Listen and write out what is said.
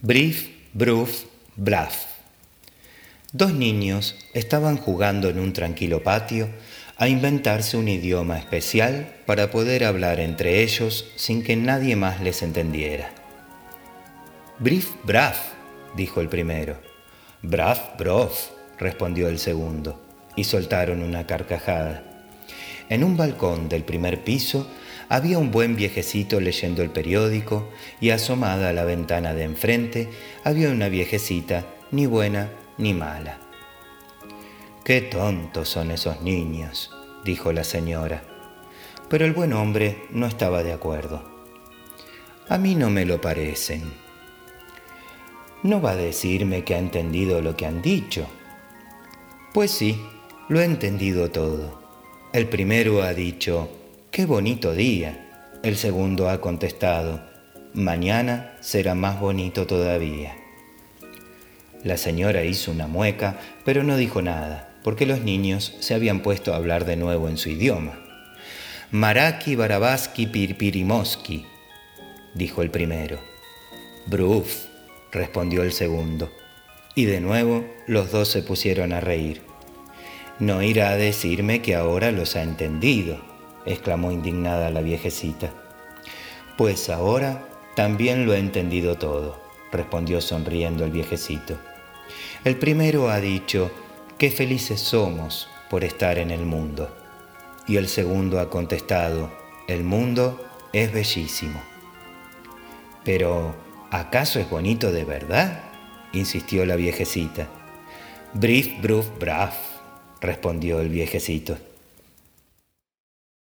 Brief, bruf, blaf. Dos niños estaban jugando en un tranquilo patio a inventarse un idioma especial para poder hablar entre ellos sin que nadie más les entendiera. Brief, braf, dijo el primero. Braf, brof, respondió el segundo, y soltaron una carcajada. En un balcón del primer piso había un buen viejecito leyendo el periódico y asomada a la ventana de enfrente había una viejecita, ni buena ni mala. Qué tontos son esos niños, dijo la señora. Pero el buen hombre no estaba de acuerdo. A mí no me lo parecen. ¿No va a decirme que ha entendido lo que han dicho? Pues sí, lo he entendido todo. El primero ha dicho, Qué bonito día. El segundo ha contestado, mañana será más bonito todavía. La señora hizo una mueca, pero no dijo nada, porque los niños se habían puesto a hablar de nuevo en su idioma. Maraki Barabaski Pirpirimoski, dijo el primero. Bruf, respondió el segundo. Y de nuevo los dos se pusieron a reír. No irá a decirme que ahora los ha entendido, exclamó indignada la viejecita. Pues ahora también lo he entendido todo, respondió sonriendo el viejecito. El primero ha dicho, qué felices somos por estar en el mundo. Y el segundo ha contestado, el mundo es bellísimo. Pero, ¿acaso es bonito de verdad? insistió la viejecita. Brief, bruf, braf, respondió el viejecito.